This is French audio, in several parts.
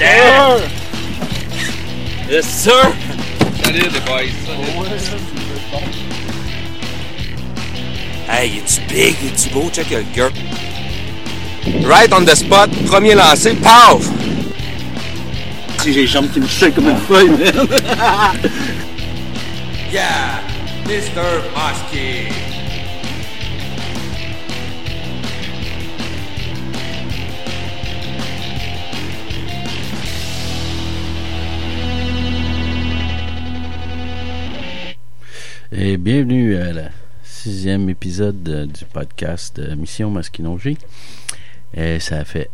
Yeah! Yes, sir! Salut les boys. Hey, es-tu big? Es-tu beau? Check le gars. Right on the spot, premier lancé, paf! Si j'ai les jambes qui me shake comme une feuille, man. Yeah! Mr. Muskie! Et bienvenue à la sixième épisode du podcast euh, Mission Masquinongé. Et ça a fait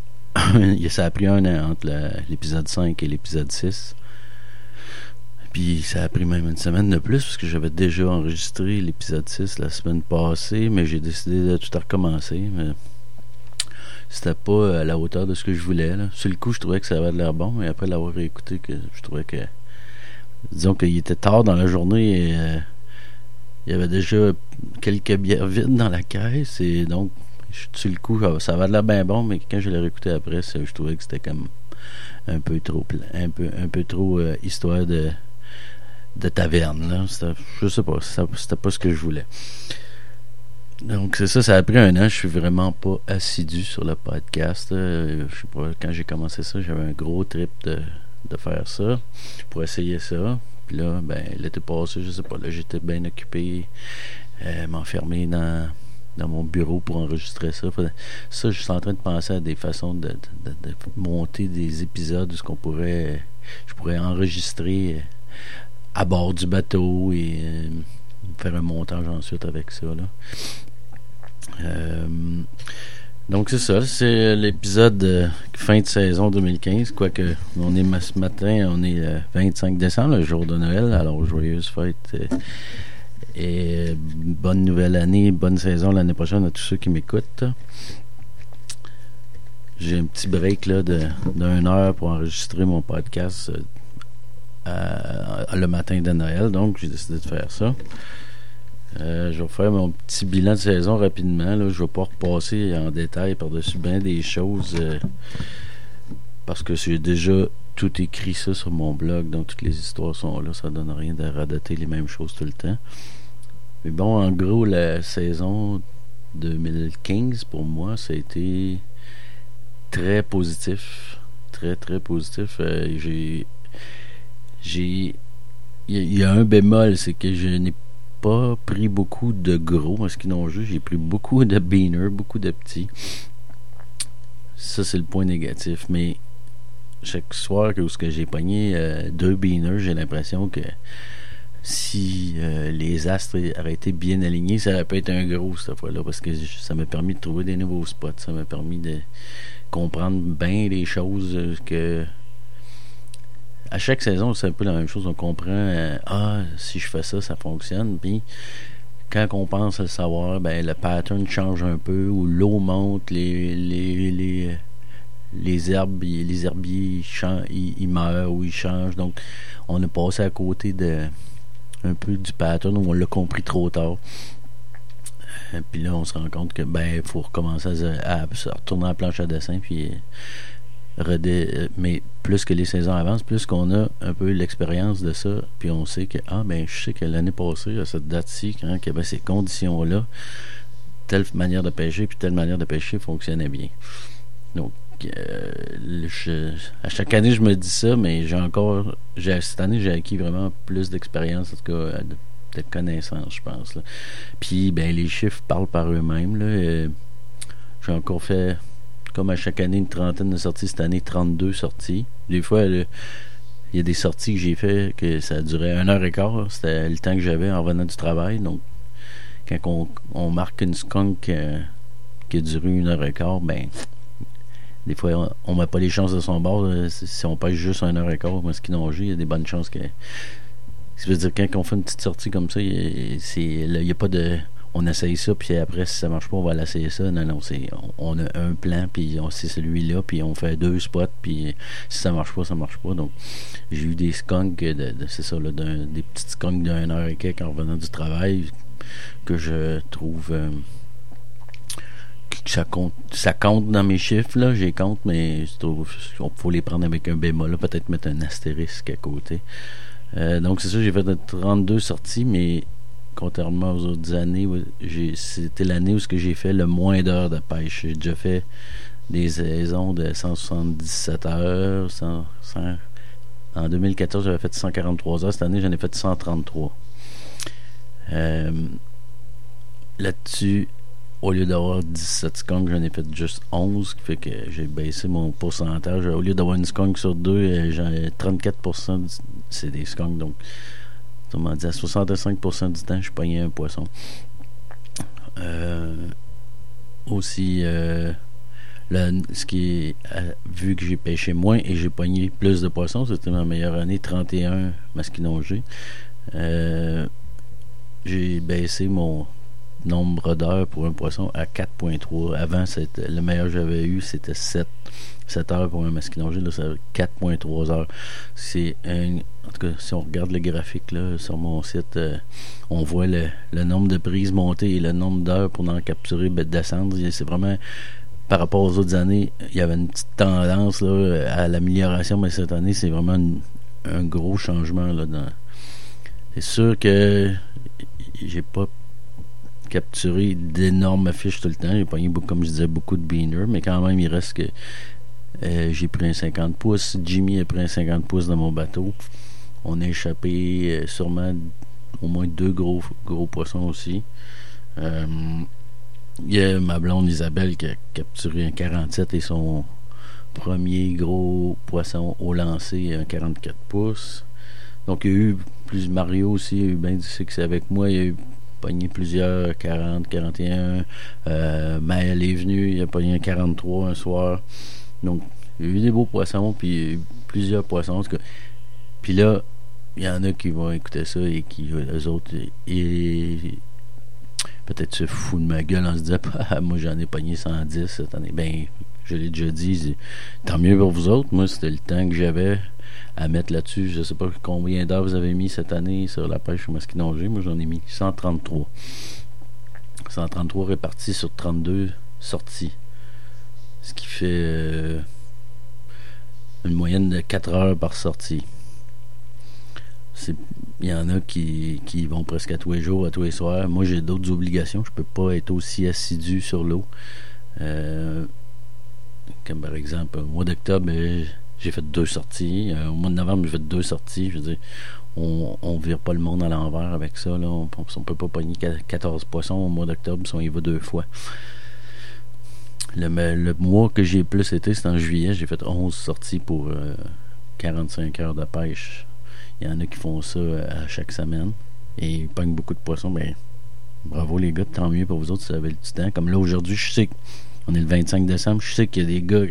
ça a pris un an entre l'épisode 5 et l'épisode 6. Puis ça a pris même une semaine de plus parce que j'avais déjà enregistré l'épisode 6 la semaine passée, mais j'ai décidé de tout recommencer. Mais c'était pas à la hauteur de ce que je voulais. Sur le coup, je trouvais que ça avait de l'air bon, mais après l'avoir écouté, que je trouvais que disons qu'il était tard dans la journée et euh, il y avait déjà quelques bières vides dans la caisse et donc je- sur le coup ça- ça avait de l'air bien bon mais quand je l'ai réécouté après je trouvais que c'était comme un peu trop un peu un peu trop euh, histoire de de taverne là. Je sais pas c'était pas ce que je voulais. Donc c'est ça ça a pris un an. Je suis vraiment pas assidu sur le podcast Euh, je sais pas quand j'ai commencé ça j'avais un gros trip de de faire ça pour essayer ça puis là, ben, l'été passé, je sais pas, là, j'étais bien occupé, euh, m'enfermer dans, dans mon bureau pour enregistrer ça. Ça, je suis en train de penser à des façons de- de monter des épisodes où ce qu'on pourrait, je pourrais enregistrer euh, à bord du bateau et euh, faire un montage ensuite avec ça, là. Euh, donc c'est ça, c'est l'épisode euh, fin de saison 2015, quoique on est ce matin, on est le 25 décembre, le jour de Noël, alors joyeuse fête euh, et euh, bonne nouvelle année, bonne saison l'année prochaine à tous ceux qui m'écoutent. J'ai un petit break là d'une heure pour enregistrer mon podcast euh, le matin de Noël, donc j'ai décidé de faire ça. Euh, je vais faire mon petit bilan de saison rapidement. Là. Je vais pas repasser en détail par-dessus bien des choses euh, parce que j'ai déjà tout écrit ça sur mon blog, donc toutes les histoires sont là. Ça donne rien de radoter les mêmes choses tout le temps. Mais bon, en gros, la saison 2015 pour moi, ça a été très positif. Très, très positif. Euh, j'ai. Il y, y a un bémol, c'est que je n'ai pas pris beaucoup de gros parce qu'ils n'ont juste j'ai pris beaucoup de beaners, beaucoup de petits. Ça c'est le point négatif, mais chaque soir que où que j'ai pogné euh, deux beaners, j'ai l'impression que si euh, les astres auraient été bien alignés, ça aurait pu être un gros cette fois-là parce que ça m'a permis de trouver des nouveaux spots, ça m'a permis de comprendre bien les choses euh, que à chaque saison, c'est un peu la même chose. On comprend, euh, ah, si je fais ça, ça fonctionne. Puis, quand on pense à le savoir, ben, le pattern change un peu, ou l'eau monte, les, les, les, herbes, les herbiers, ils, chan- ils, ils meurent ou ils changent. Donc, on est passé à côté de un peu du pattern où on l'a compris trop tard. Euh, Puis là, on se rend compte que ben, faut recommencer à, retourner à la planche à dessin, puis euh, mais plus que les saisons avancent, plus qu'on a un peu l'expérience de ça, puis on sait que ah ben je sais que l'année passée à cette date-ci, quand il y avait ces conditions-là, telle manière de pêcher puis telle manière de pêcher fonctionnait bien. Donc euh, à chaque année je me dis ça, mais j'ai encore cette année j'ai acquis vraiment plus d'expérience en tout cas euh, de, connaissances, je pense. Puis ben les chiffres parlent par eux-mêmes euh, j'ai encore fait comme à chaque année, une trentaine de sorties. Cette année, 32 sorties. Des fois, il y a des sorties que j'ai fait que ça durait une heure et quart. C'était le temps que j'avais en revenant du travail. Donc, quand on, marque une skunk euh, qui a duré une heure et quart, ben, des fois, on, met pas les chances de son bord. euh, Si, on pêche juste une heure et quart, moi, ce qui il y a des bonnes chances que. Ça veut dire, quand on fait une petite sortie comme ça, il n'y a pas de on essaye ça, puis après, si ça marche pas, on va l'essayer ça. Non, non, c'est, on, a un plan, puis on, c'est celui-là, puis on fait deux spots, puis si ça marche pas, ça marche pas. Donc, j'ai eu des skunks, de, c'est ça, là, d'un- des petites skunks d'une heure et quelques en revenant du travail, que je trouve euh, qui, ça compte, ça compte dans mes chiffres, là, j'ai compte, mais il faut les prendre avec un bémol, peut-être mettre un astérisque à côté. Euh, donc c'est ça, j'ai fait 32 sorties, mais contrairement aux autres années, c'était l'année où j'ai fait le moins d'heures de pêche. J'ai déjà fait des saisons de 177 heures. en 2014, j'avais fait 143 heures. Cette année, j'en ai fait 133. Euh, là-dessus, au lieu d'avoir 17 skunks, j'en ai fait juste 11, ce qui fait que j'ai baissé mon pourcentage. Au lieu d'avoir une skunk sur deux, euh, j'ai 34% c'est des skunks. Donc, m'a dit à 65% du temps, je pognais un poisson. Euh, aussi, euh, ce qui est, vu que j'ai pêché moins et j'ai pogné plus de poissons, c'était ma meilleure année, 31 masquinongés. Euh, j'ai baissé mon nombre d'heures pour un poisson à 4.3. Avant, le meilleur que j'avais eu, c'était 7, 7 heures pour un masquinongé. Là, c'est 4.3 heures. C'est un, en tout cas, si on regarde le graphique là, sur mon site, euh, on voit le, nombre de prises montées et le nombre d'heures pour en capturer, ben, descendre. C'est vraiment par rapport aux autres années, il y avait une petite tendance là, à l'amélioration, mais cette année, c'est vraiment un gros changement. C'est sûr que j'ai pas capturé d'énormes fiches tout le temps. J'ai pogné, comme je disais, beaucoup de beaners, mais quand même, il reste que euh, j'ai pris un 50 pouces. Jimmy a pris un 50 pouces dans mon bateau. On a échappé euh, sûrement au moins deux gros, gros poissons aussi. Euh, il y a ma blonde Isabelle qui a capturé un 47 et son premier gros poisson au lancer, un 44 pouces. Donc il y a eu plus Mario aussi, il y a eu bien du succès avec moi. Il y a eu pogné plusieurs 40, 41. Euh, Maël est venu, il a pogné un 43 un soir. Donc il y a eu des beaux poissons, puis plusieurs poissons. Puis là, il y en a qui vont écouter ça et qui, eux autres, et, peut-être se foutent de ma gueule en se disant ah, moi j'en ai pogné 110 cette année. Ben, je l'ai déjà dit, tant mieux pour vous autres. Moi, c'était le temps que j'avais à mettre là-dessus. Je sais pas combien d'heures vous avez mis cette année sur la pêche au masquinongé. Moi, j'en ai mis 133. 133 répartis sur 32 sorties. Ce qui fait euh, une moyenne de 4 heures par sortie il y en a qui, qui vont presque à tous les jours, à tous les soirs. Moi, j'ai d'autres obligations. Je peux pas être aussi assidu sur l'eau. Euh, comme par exemple, au mois d'octobre, euh, j'ai fait deux sorties. Euh, au mois de novembre, j'ai fait deux sorties. Je veux dire, on, on vire pas le monde à l'envers avec ça. On, on peut pas pogner 14 poissons au mois d'octobre si on y va deux fois. Le, le mois que j'ai plus été, c'est en juillet. J'ai fait 11 sorties pour 45 heures de pêche il y en a qui font ça euh, à chaque semaine et ils pognent beaucoup de poissons. Ben, bravo les gars, tant mieux pour vous autres si vous avez du temps. Comme là aujourd'hui, je sais qu'on est le 25 décembre, je sais qu'il y a des gars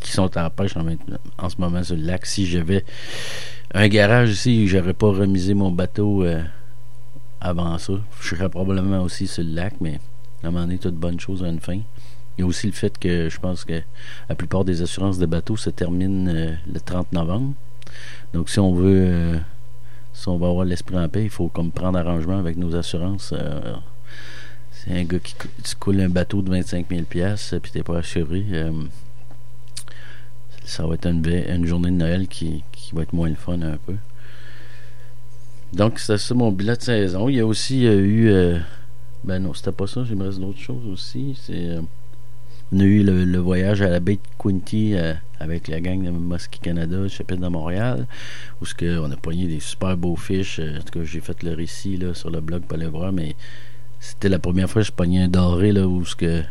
qui sont à pêche en, ce moment sur le lac. Si j'avais un garage ici, j'aurais pas remisé mon bateau euh, avant ça. Je serais probablement aussi sur le lac, mais à un moment donné, toute bonne chose a une fin. Il y a aussi le fait que je pense que la plupart des assurances de bateaux se terminent euh, le 30 novembre. Donc, si on veut, euh, si on va avoir l'esprit en paix, il faut comme prendre arrangement avec nos assurances. C'est un gars qui coule un bateau de 25 000 pièces puis t'es pas assuré. Euh, ça va être une, journée de Noël qui, va être moins le fun un peu. Donc, c'est ça mon bilan de saison. Il y a aussi eu. ben non, c'était pas ça. J'aimerais d'autres choses aussi. C'est on a eu le, voyage à la baie de Quinty euh, avec la gang de Mosquée Canada, chapitre de Montréal, où ce que on a pogné des super beaux fiches. Euh, en tout cas, j'ai fait le récit là, sur le blog pour aller voir, mais c'était la première fois que je pognais un doré là, où ce que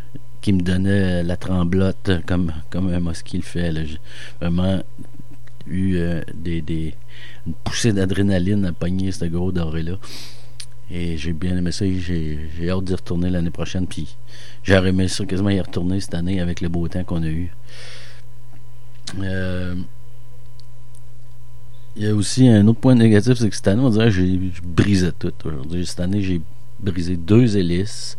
qui me donnait la tremblote comme, comme un mosquée le fait. J'ai vraiment eu euh, des, des, une poussée d'adrénaline à pogner ce gros doré-là. Et j'ai bien aimé ça. J'ai, hâte d'y retourner l'année prochaine. Puis j'aurais aimé ça quasiment y retourner cette année avec le beau temps qu'on a eu. Euh, il y a aussi un autre point négatif, c'est que cette année, on dirait que j'ai brisé tout aujourd'hui. Cette année, j'ai brisé deux hélices.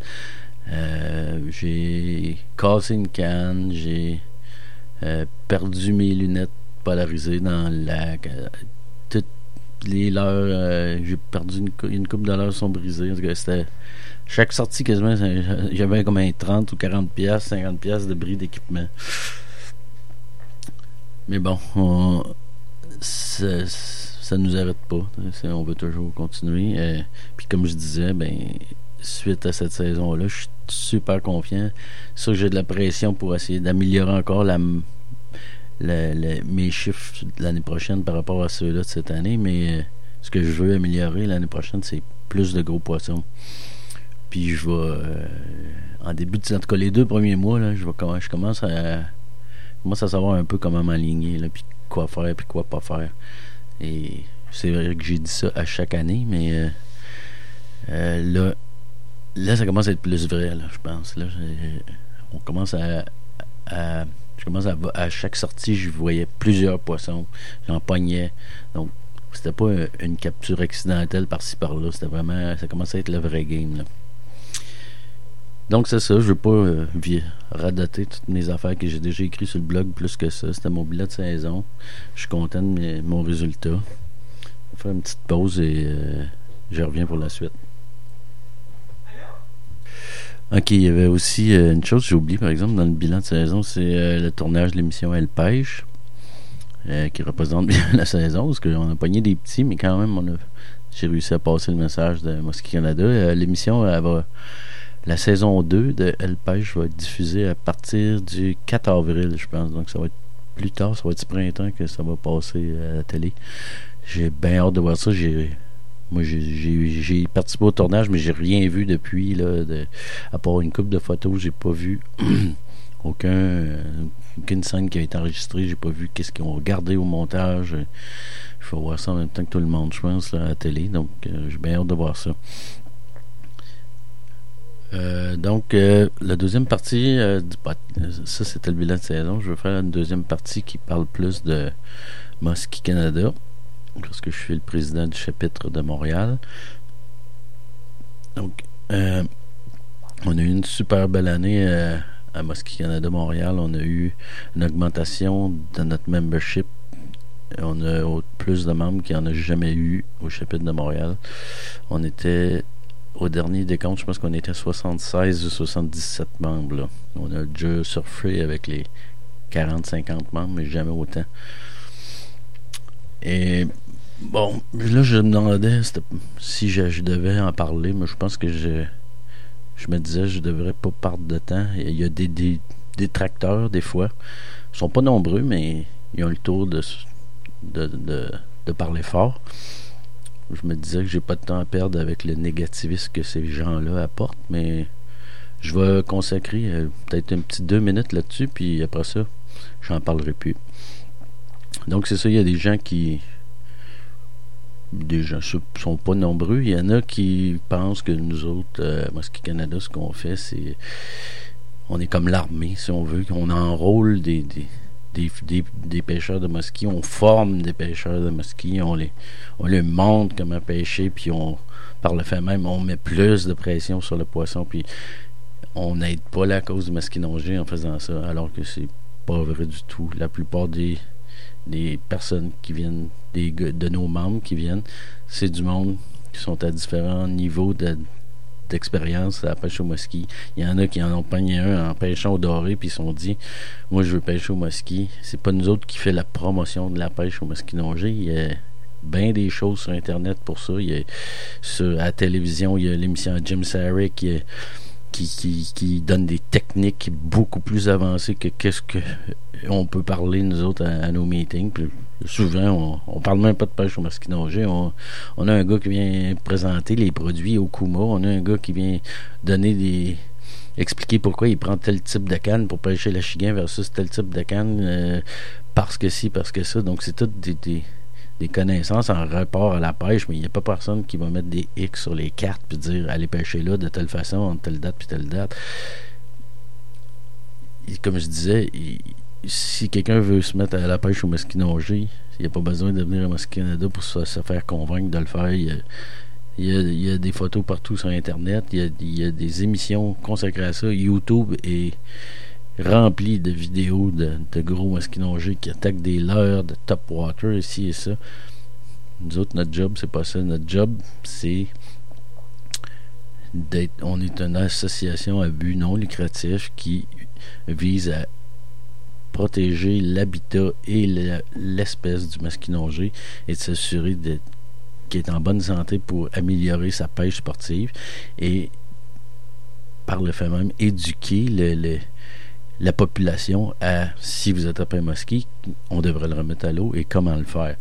Euh, j'ai cassé une canne. J'ai euh, perdu mes lunettes polarisées dans le lac les leurs, euh, j'ai perdu une, une coupe de sont brisées. chaque sortie, quasiment, j'avais comme un 30 ou 40 pièces, 50 pièces de bris d'équipement. Mais bon, ça, ça nous arrête pas. On veut toujours continuer. Euh, puis comme je disais, ben suite à cette saison-là, je suis super confiant. Sûr que j'ai de la pression pour essayer d'améliorer encore la, mes chiffres l'année prochaine par rapport à ceux-là de cette année, mais euh, ce que je veux améliorer l'année prochaine, c'est plus de gros poissons. Puis je vais, euh, en début de, en tout cas les deux premiers mois, là, je, vais, je commence à, à savoir un peu comment m'aligner, puis quoi faire, puis quoi pas faire. Et c'est vrai que j'ai dit ça à chaque année, mais euh, là, là, ça commence à être plus vrai, là, je pense. Là, on commence à, je commence à, à chaque sortie, je voyais plusieurs poissons. J'en pognais. Donc, c'était pas une capture accidentelle par-ci par-là. C'était vraiment. Ça commençait à être le vrai game. Là. Donc c'est ça, je veux pas euh, radoter toutes mes affaires que j'ai déjà écrites sur le blog plus que ça. C'était mon bilan de saison. Je suis content de mon résultat. On va faire une petite pause et euh, je reviens pour la suite. Ok, il y avait aussi euh, une chose que j'ai oublié par exemple dans le bilan de saison, c'est le tournage de l'émission Elle Pêche. qui représente bien la saison, parce qu'on a pogné des petits, mais quand même, on a, j'ai réussi à passer le message de Mosquée Canada. l'émission, elle va la saison 2 de El Pêche va être diffusée à partir du 4 avril, je pense. Donc ça va être plus tard, ça va être ce printemps que ça va passer à la télé. J'ai bien hâte de voir ça. J'ai moi, j'ai participé au tournage, mais j'ai rien vu depuis, là, à part une coupe de photos, j'ai pas vu aucun, aucune scène qui a été enregistrée, j'ai pas vu qu'est-ce qu'ils ont regardé au montage. Je vais voir ça en même temps que tout le monde, je pense, à la télé, donc euh, j'ai bien hâte de voir ça. Euh, donc, euh, la deuxième partie, ça c'était le bilan de saison. Je vais faire une deuxième partie qui parle plus de Mosquée Canada, parce que je suis le président du chapitre de Montréal. Donc, on a eu une super belle année à Mosquée Canada Montréal. On a eu une augmentation de notre membership. On a plus de membres qu'il n'y en a jamais eu au chapitre de Montréal. On était au dernier décompte, je pense qu'on était 76 ou 77 membres. On a déjà surfé avec les 40-50 membres, mais jamais autant. Et bon, là, je me demandais si je, devais en parler, mais je pense que je, je me disais je devrais pas perdre de temps. Il y a des, des détracteurs, des fois. Ils sont pas nombreux, mais ils ont le tour de, de, de parler fort je me disais que j'ai pas de temps à perdre avec le négativisme que ces gens-là apportent, mais je vais consacrer euh, peut-être un petit deux minutes là-dessus, puis après ça, j'en parlerai plus. Donc c'est ça, il y a des gens qui des gens sont pas nombreux. Il y en a qui pensent que nous autres, euh, Mosquée Canada, ce qu'on fait, c'est on est comme l'armée, si on veut, qu'on enrôle des, des des, pêcheurs de mosquées, on forme des pêcheurs de mosquées, on les, on les montre comment pêcher, puis on, par le fait même, on met plus de pression sur le poisson, puis on n'aide pas la cause du masquinongé en faisant ça, alors que c'est pas vrai du tout. La plupart des, des personnes qui viennent, des, de nos membres qui viennent, c'est du monde qui sont à différents niveaux de, d'expérience à la pêche au mosquée. Il y en a qui en ont pogné un en pêchant au doré, puis ils se sont dit Moi, je veux pêcher au mosquée. C'est pas nous autres qui fait la promotion de la pêche au mosquée nongé. Il y a bien des choses sur Internet pour ça. Il y a, sur, à la télévision, il y a l'émission Jim Sarek qui, qui, qui, donne des techniques beaucoup plus avancées que qu'est-ce que on peut parler, nous autres, à, nos meetings. souvent, on, on parle même pas de pêche au masquinongé. On, on a un gars qui vient présenter les produits au Kuma. On a un gars qui vient donner des expliquer pourquoi il prend tel type de canne pour pêcher la chiguen versus tel type de canne euh, parce que si, parce que ça. Donc, c'est tout des, connaissances en rapport à la pêche, mais il n'y a pas personne qui va mettre des X sur les cartes puis dire allez pêcher là de telle façon, entre telle date puis telle date. comme je disais, si quelqu'un veut se mettre à la pêche au masquinongé, il n'y a pas besoin de venir à Mosquée pour se, faire convaincre de le faire. Il y, a, des photos partout sur Internet. Il y, a, des émissions consacrées à ça. YouTube est rempli de vidéos de, gros masquinongés qui attaquent des leurres de top water ici et ça. Nous autres, notre job, c'est pas ça. Notre job, c'est d'être. On est une association à but non lucratif qui vise à protéger l'habitat et l'espèce du masquinongé et de s'assurer qu'il est en bonne santé pour améliorer sa pêche sportive et par le fait même éduquer le, la population à si vous attrapez un mosquée, on devrait le remettre à l'eau et comment le faire.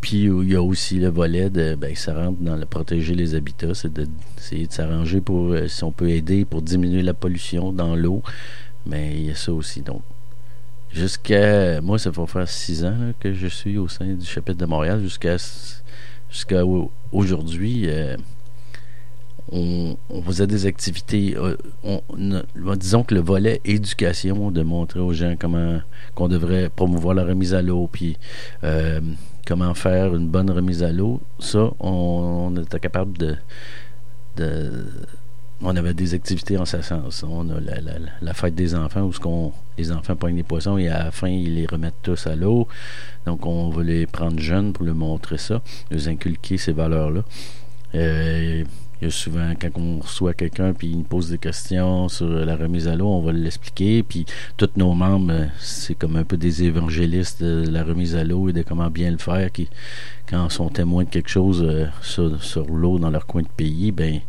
Puis il y a aussi le volet de ben, ça rentre dans le protéger les habitats, c'est d'essayer de, s'arranger pour euh, si on peut aider pour diminuer la pollution dans l'eau. Mais il y a ça aussi. Donc, jusqu'à. Moi, ça va faire six ans que je suis au sein du chapitre de Montréal. Jusqu'à jusqu'à aujourd'hui, euh, on, faisait des activités. Euh, on, disons que le volet éducation, de montrer aux gens comment qu'on devrait promouvoir la remise à l'eau, puis euh, comment faire une bonne remise à l'eau, ça, on, était capable de on avait des activités en ce sens. On a la, fête des enfants où ce les enfants prennent des poissons et à la fin, ils les remettent tous à l'eau. Donc, on va les prendre jeunes pour leur montrer ça, leur inculquer ces valeurs-là. Euh, il y souvent, quand on reçoit quelqu'un puis il nous pose des questions sur la remise à l'eau, on va l'expliquer. Puis tous nos membres, c'est comme un peu des évangélistes de la remise à l'eau et de comment bien le faire. Qui, quand sont témoins de quelque chose euh, sur, sur l'eau dans leur coin de pays, ben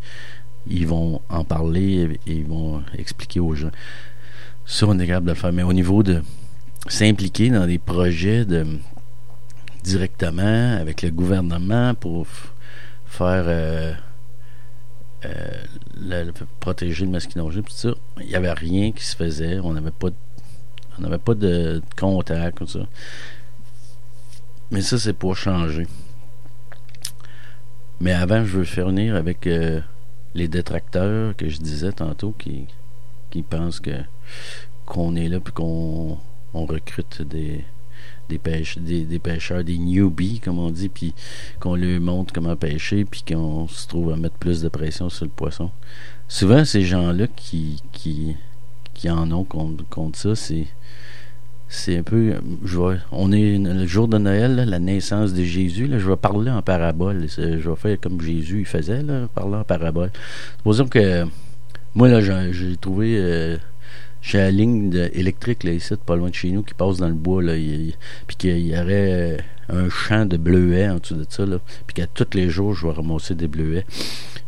ils vont en parler et ils vont expliquer aux gens. Ça, on est capable de le faire. Mais au niveau de s'impliquer dans des projets de directement avec le gouvernement pour faire euh, euh, protéger le masquinongé, tout ça, il n'y avait rien qui se faisait. On n'avait pas, on n'avait pas de contact comme ça. Mais ça, c'est pour changer. Mais avant, je veux faire venir avec euh, les détracteurs que je disais tantôt qui, qui pensent que qu'on est là puis qu'on on recrute des des, pêche, pêcheurs, des newbies, comme on dit, puis qu'on leur montre comment pêcher, puis qu'on se trouve à mettre plus de pression sur le poisson. Souvent, ces gens-là qui, qui, qui en ont contre, contre ça, c'est c'est un peu. Je on est le jour de Noël, la naissance de Jésus. Je vais parler en parabole. Je vais faire comme Jésus il faisait, parler en parabole. Supposons que moi, là, j'ai trouvé. Euh, j'ai la ligne électrique là, ici, pas loin de chez nous, qui passe dans le bois, là, puis qu'il y aurait un champ de bleuets en dessous de ça, là, puis qu'à tous les jours, je vais ramasser des bleuets.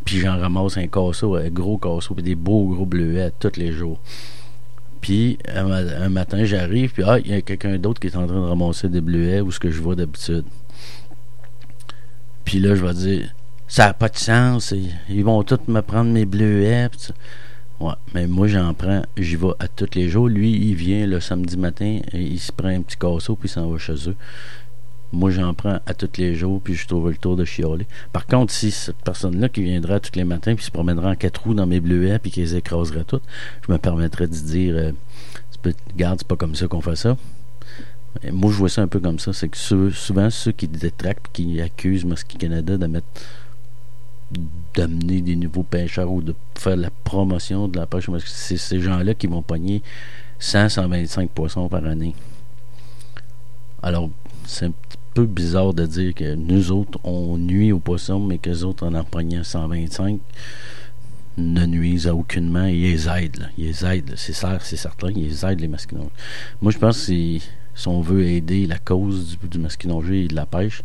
Puis j'en ramasse un casseau, un gros casseau, puis des beaux gros bleuets à tous les jours. Puis un, matin, j'arrive, puis ah, il y a quelqu'un d'autre qui est en train de ramasser des bleuets où ce que je vois d'habitude. Puis là, je vais dire, ça n'a pas de sens, ils vont tous me prendre mes bleuets. Ouais, mais moi, j'en prends, j'y vais à tous les jours. Lui, il vient le samedi matin, et il se prend un petit casseau, puis il s'en va chez eux. Moi, j'en prends à tous les jours, puis je trouve le tour de chialer. Par contre, si cette personne-là qui viendra tous les matins, puis se promènera en quatre roues dans mes bleuets, puis qui les écraserait toutes, je me permettrais de dire euh, Regarde, c'est pas comme ça qu'on fait ça. moi, je vois ça un peu comme ça. C'est que souvent, ceux qui détractent, qui accusent Mosquée Canada d'amener des nouveaux pêcheurs ou de faire la promotion de la pêche, c'est ces gens-là qui vont pogner 100, 125 poissons par année. Alors, c'est un petit peu bizarre de dire que nous autres, on nuit aux poissons, mais que les autres, en en pognant 125, ne nuisent à aucunement et ils les aident. Ils les aident, c'est certain, ils aident les masquinongés. Moi, je pense que si, on veut aider la cause du, du et de la pêche,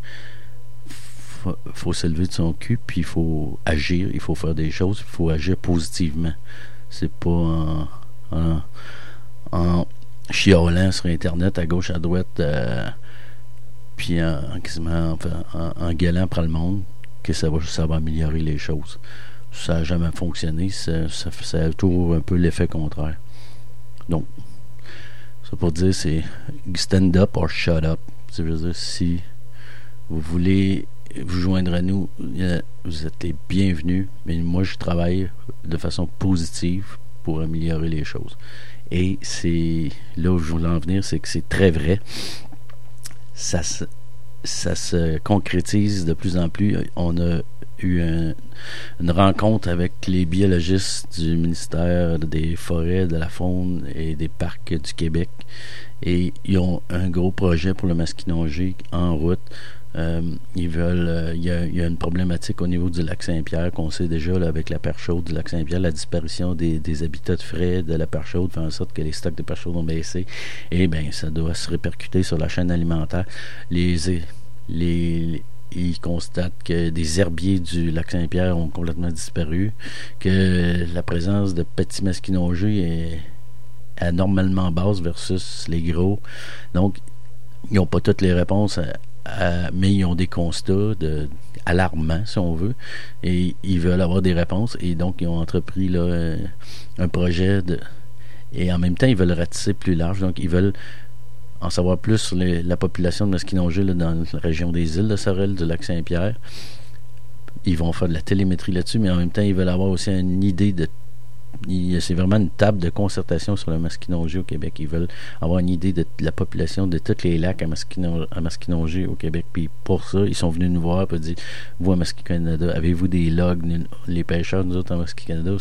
faut, faut s'élever de son cul, puis il faut agir, il faut faire des choses, il faut agir positivement. C'est pas en, en, en chiolant sur Internet à gauche, à droite, euh, puis en, quasiment en, gueulant pour le monde que ça va, ça améliorer les choses. Ça n'a jamais fonctionné, ça, ça, ça, a toujours un peu l'effet contraire. Donc, ça pour dire, c'est stand up or shut up. dire, si vous voulez vous joindre à nous, vous êtes les bienvenus, mais moi, je travaille de façon positive pour améliorer les choses. Et c'est là où je voulais en venir, c'est que c'est très vrai. Ça se, concrétise de plus en plus. On a eu une rencontre avec les biologistes du ministère des Forêts, de la Faune et des Parcs du Québec. Et ils ont un gros projet pour le masquinongé en route. Euh, ils veulent. euh, Il y, a, une problématique au niveau du lac Saint-Pierre qu'on sait déjà avec la perche chaude du lac Saint-Pierre, la disparition des, habitats de frais de la perche chaude fait en sorte que les stocks de perche chaude ont baissé. Et bien, ça doit se répercuter sur la chaîne alimentaire. Les, ils constatent que des herbiers du lac Saint-Pierre ont complètement disparu, que la présence de petits masquinongés est anormalement basse versus les gros. Donc, ils n'ont pas toutes les réponses, à- à- mais ils ont des constats alarmants, si on veut, et ils veulent avoir des réponses, et donc ils ont entrepris là, euh, un projet de... Et en même temps, ils veulent ratisser plus large, donc ils veulent en savoir plus sur la population de masquinongés là, dans la région des îles de Sorel, du lac Saint-Pierre. Ils vont faire de la télémétrie là-dessus, mais en même temps, ils veulent avoir aussi une idée de c'est vraiment une table de concertation sur le masquinongé au Québec. Ils veulent avoir une idée de, la population de tous les lacs à, masquino- au Québec. Puis pour ça, ils sont venus nous voir et dire Vous, à Masqui Canada, avez-vous des logs? Les pêcheurs, nous autres, à Masqui Canada,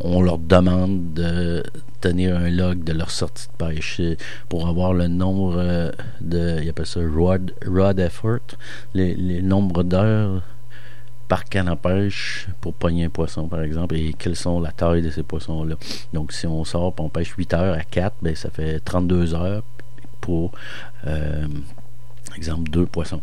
on leur demande de tenir un log de leur sortie de pêche euh, pour avoir le nombre euh, de. Ils appellent ça rod, rod effort, les nombres d'heures par canne pêche pour pogner un poisson, par exemple, et quelles sont la taille de ces poissons-là. Donc, si on sort et on pêche 8 heures à 4, ben, ça fait 32 heures pour, euh, exemple, deux poissons.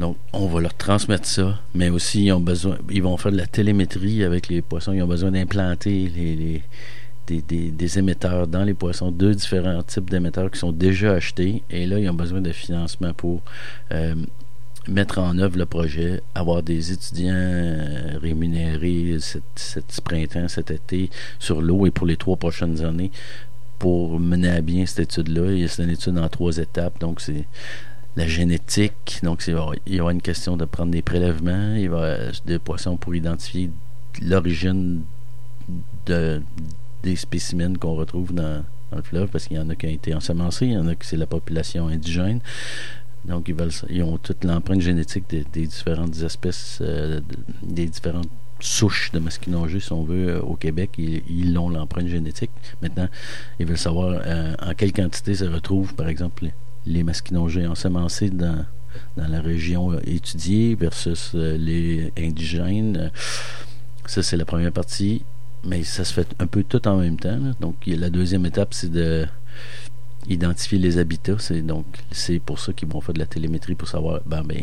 Donc, on va leur transmettre ça, mais aussi, ils ont besoin, ils vont faire de la télémétrie avec les poissons. Ils ont besoin d'implanter les, des émetteurs dans les poissons, deux différents types d'émetteurs qui sont déjà achetés, et là, ils ont besoin de financement pour euh, mettre en œuvre le projet, avoir des étudiants euh, rémunérés cet, printemps, cet été sur l'eau et pour les trois prochaines années pour mener à bien cette étude-là. C'est une étude en trois étapes, donc c'est la génétique, donc c'est, il y aura une question de prendre des prélèvements, il va avoir des poissons pour identifier l'origine de, des spécimens qu'on retrouve dans, dans le fleuve, parce qu'il y en a qui ont été ensemencés, il y en a qui c'est la population indigène. Donc, ils, veulent, ils ont toute l'empreinte génétique des, différentes espèces, euh, de- des différentes souches de masquinongés, si on veut, euh, au Québec. Ils, ils ont l'empreinte génétique. Maintenant, ils veulent savoir euh, en quelle quantité se retrouvent, par exemple, les, les ensemencés dans, la région étudiée versus les indigènes. Ça, c'est la première partie. Mais ça se fait un peu tout en même temps. Donc, la deuxième étape, c'est de identifier les habitats. C'est donc c'est pour ça qu'ils vont faire de la télémétrie pour savoir ben, ben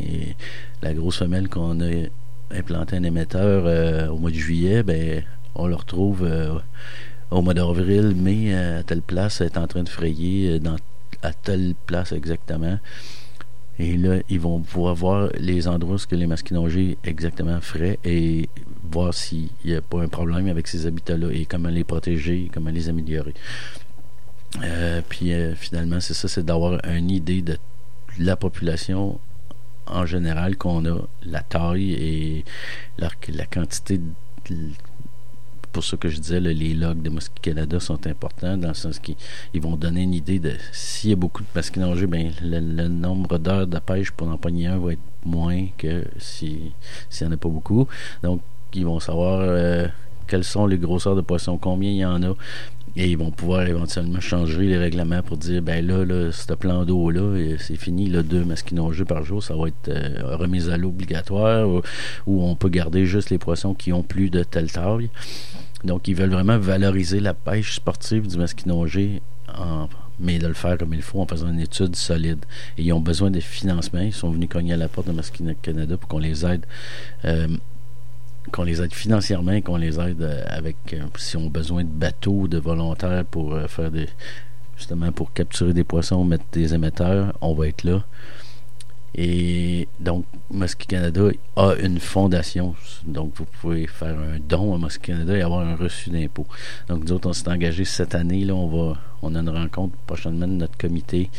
la grosse femelle qu'on a implanté un émetteur euh, au mois de juillet, ben on le retrouve euh, au mois d'avril, mai à telle place, elle est en train de frayer euh, dans à telle place exactement. Et là, ils vont pouvoir voir les endroits où les masquinongés exactement frais et voir s'il n'y a pas un problème avec ces habitats-là et comment les protéger, comment les améliorer. Euh, puis euh, finalement, c'est ça, c'est d'avoir une idée de la population en général qu'on a, la taille et la, quantité pour ça que je disais, les logs de Mosquée Canada sont importants dans le sens qu'ils ils vont donner une idée de s'il y a beaucoup de masquinongés, ben le, le nombre d'heures de pêche pour en pogner un va être moins que si s'il n'y en a pas beaucoup. Donc, ils vont savoir euh, quelles sont les grosseurs de poissons, combien il y en a. Et ils vont pouvoir éventuellement changer les règlements pour dire ben là, là ce plan d'eau-là, c'est fini, là, deux masquinongés par jour, ça va être euh, remise à l'eau obligatoire, ou, on peut garder juste les poissons qui ont plus de telle taille. Donc, ils veulent vraiment valoriser la pêche sportive du masquinongé, en, mais de le faire comme il faut en faisant une étude solide. Et ils ont besoin de financement. Ils sont venus cogner à la porte de Masquina Canada pour qu'on les aide. Euh, qu'on les aide financièrement qu'on les aide euh, avec euh, si on a besoin de bateaux, de volontaires pour euh, faire des justement pour capturer des poissons, mettre des émetteurs, on va être là. Et donc, Mosquée Canada a une fondation. Donc, vous pouvez faire un don à Mosquée Canada et avoir un reçu d'impôt. Donc, nous autres, on s'est engagé cette année. Là, on va, on a une rencontre prochainement de notre comité.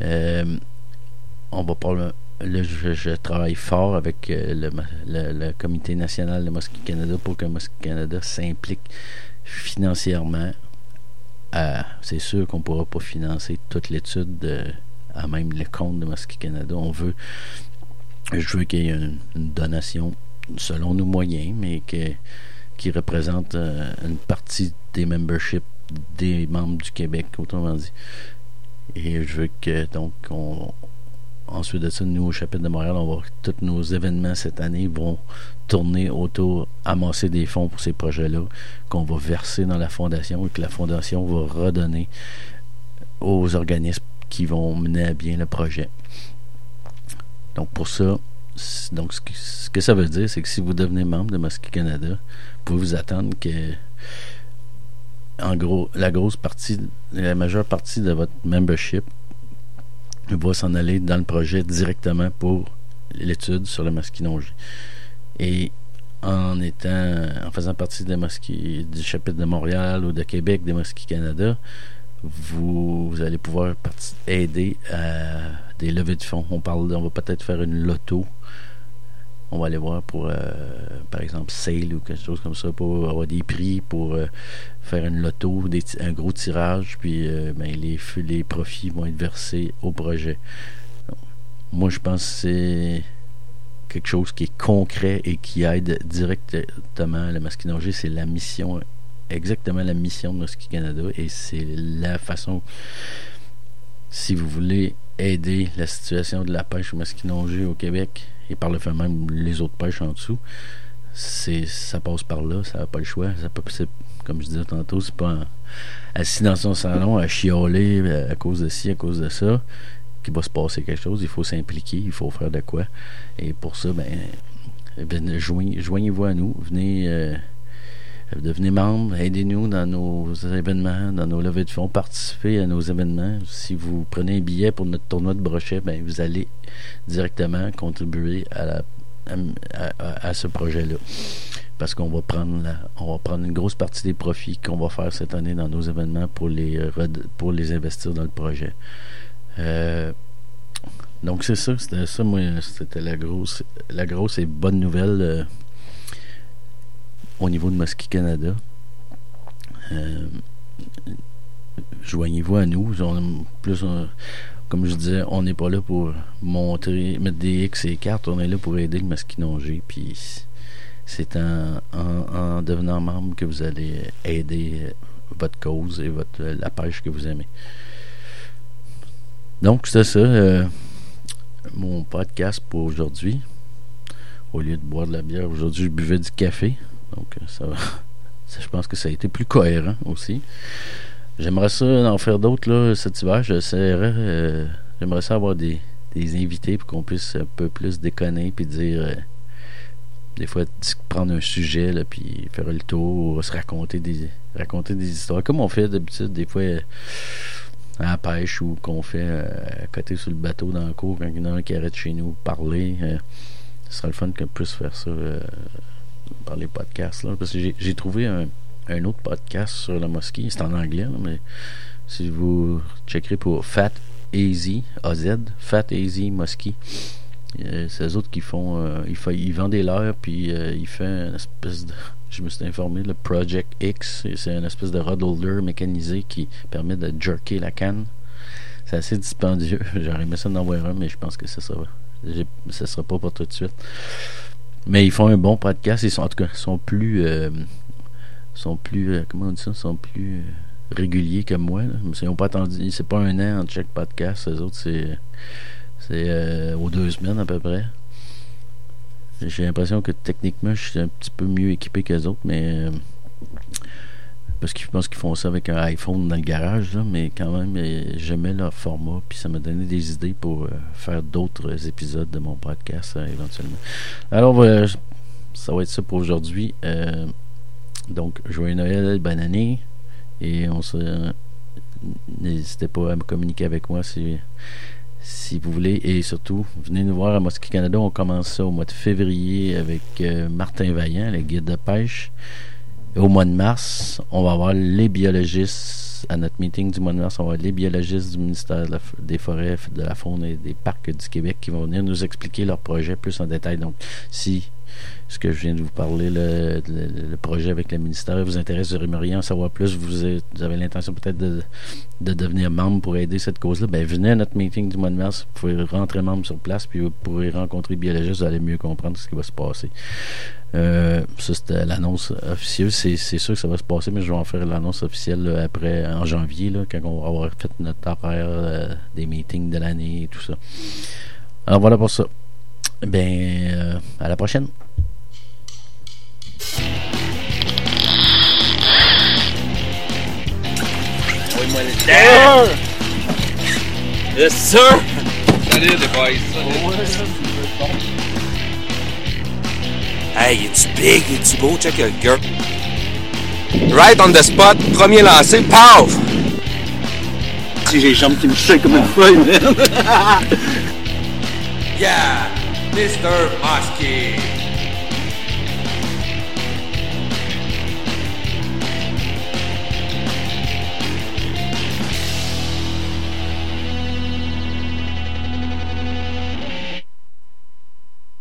On va parler. Là, je, travaille fort avec euh, le, le, comité national de Mosquée Canada pour que Mosquée Canada s'implique financièrement. Euh, c'est sûr qu'on ne pourra pas financer toute l'étude de à même le compte de Mosquée Canada. On veut, je veux qu'il y ait une, une, donation selon nos moyens, mais que, qui représente euh, une partie des memberships des membres du Québec, autrement dit. Et je veux que donc on, ensuite de ça, nous, au chapitre de Montréal, on va tous nos événements cette année vont tourner autour, amasser des fonds pour ces projets-là, qu'on va verser dans la fondation et que la fondation va redonner aux organismes qui vont mener à bien le projet. Donc pour ça, ce que, ça veut dire, c'est que si vous devenez membre de Mosquée Canada, vous pouvez vous attendre que en gros, la grosse partie, la majeure partie de votre membership va s'en aller dans le projet directement pour l'étude sur la masquinongée. Et en étant, en faisant partie des mosquées, du chapitre de Montréal ou de Québec des Mosquées Canada, vous, allez pouvoir aider à des levées de fonds. On parle, on va peut-être faire une loto. On va aller voir pour, euh, par exemple, sale ou quelque chose comme ça, pour avoir des prix, pour euh, faire une loto, un gros tirage, puis euh, ben, les, les profits vont être versés au projet. Moi, je pense que c'est quelque chose qui est concret et qui aide directement le masquinongé, c'est la mission, exactement la mission de Mosquée Canada et c'est la façon, si vous voulez aider la situation de la pêche au masquinongé au Québec et par le fait même les autres pêches en dessous, c'est ça passe par là, ça n'a pas le choix. Ça peut, comme je disais tantôt, c'est pas assis dans son salon à chialer à cause de ci, à cause de ça qu'il va se passer quelque chose. Il faut s'impliquer, il faut faire de quoi. Et pour ça, ben, joignez-vous à nous. Venez, euh, devenez membre, aidez-nous dans nos événements, dans nos levées de fonds, participez à nos événements. Si vous prenez un billet pour notre tournoi de brochet, ben, vous allez directement contribuer à, à, ce projet-là parce qu'on va prendre on va prendre une grosse partie des profits qu'on va faire cette année dans nos événements pour les pour les investir dans le projet. Euh, donc c'est ça, c'était ça, moi, c'était la grosse, la grosse et bonne nouvelle euh, au niveau de Mosquée Canada. Euh, joignez-vous à nous. plus, comme je disais, on n'est pas là pour montrer, mettre des X et cartes, on est là pour aider le masquinongé. Puis c'est en, en, devenant membre que vous allez aider votre cause et votre, la pêche que vous aimez. Donc, c'est ça, euh, mon podcast pour aujourd'hui. Au lieu de boire de la bière, aujourd'hui, je buvais du café. Donc, euh, ça je pense que ça a été plus cohérent aussi. J'aimerais ça en faire d'autres là, cet hiver. J'essaierais. Euh, j'aimerais ça avoir des, invités pour qu'on puisse un peu plus déconner puis dire. des fois, prendre un sujet là, puis faire le tour, se raconter des, raconter des histoires. Comme on fait d'habitude, des fois à la pêche ou qu'on fait euh, à côté sur le bateau dans le cours quand il y en a un qui arrête chez nous parler. Euh, ce serait le fun qu'on puisse faire ça euh, par les podcasts. Là, parce que j'ai trouvé un, autre podcast sur la mosquée. C'est en anglais, mais si vous checkerez pour Fat Easy, AZ, Fat Easy Mosquée. c'est eux autres qui font. ils, ils vendent des leurs, puis ils font une espèce de je me suis informé, le Project X, c'est une espèce de rod holder mécanisé qui permet de jerker la canne. C'est assez dispendieux. J'aurais aimé ça d'en voir un, mais je pense que ça sera, ça sera pas pour tout de suite. Mais ils font un bon podcast. Ils sont, en tout cas, sont plus, euh, sont plus, euh, comment on dit ça, sont plus euh, réguliers que moi. Ils n'ont pas attendu, c'est pas un an en check podcast. Les autres, c'est, c'est aux deux semaines à peu près. J'ai l'impression que techniquement, je suis un petit peu mieux équipé que les autres, mais. Euh, parce que je pense qu'ils font ça avec un iPhone dans le garage, mais quand même, euh, j'aimais leur format, puis ça m'a donné des idées pour euh, faire d'autres épisodes de mon podcast éventuellement. Alors, ça va être ça pour aujourd'hui. donc, joyeux Noël, bonne année, et on se. N'hésitez pas à me communiquer avec moi si si vous voulez. Et surtout, venez nous voir à Mosquée Canada. On commence ça au mois de février avec euh, Martin Vaillant, le guide de pêche. Au mois de mars, on va avoir les biologistes à notre meeting du mois de mars. On va avoir les biologistes du ministère des Forêts, de la Faune et des Parcs du Québec qui vont venir nous expliquer leur projet plus en détail. Donc, si ce que je viens de vous parler, le, projet avec le ministère vous intéresse, vous aimeriez en savoir plus, vous, avez l'intention peut-être de, devenir membre pour aider cette cause-là, ben venez à notre meeting du mois de mars, vous pouvez rentrer membre sur place, puis vous pourrez rencontrer biologistes, vous allez mieux comprendre ce qui va se passer. Euh, ça, c'était l'annonce officielle. C'est, sûr que ça va se passer, mais je vais en faire l'annonce officielle après, en janvier, quand on va avoir fait notre horaire euh, des meetings de l'année et tout ça. Alors voilà pour ça. Ben, euh, à la prochaine. Envoie-moi le temps. Yes, sir! Salut les boys. Hey, es-tu big? Es-tu beau? Check le gars. Right on the spot, premier lancé, paf! Si j'ai les jambes qui me shake comme une feuille, man. Yeah! Mr. Muskie!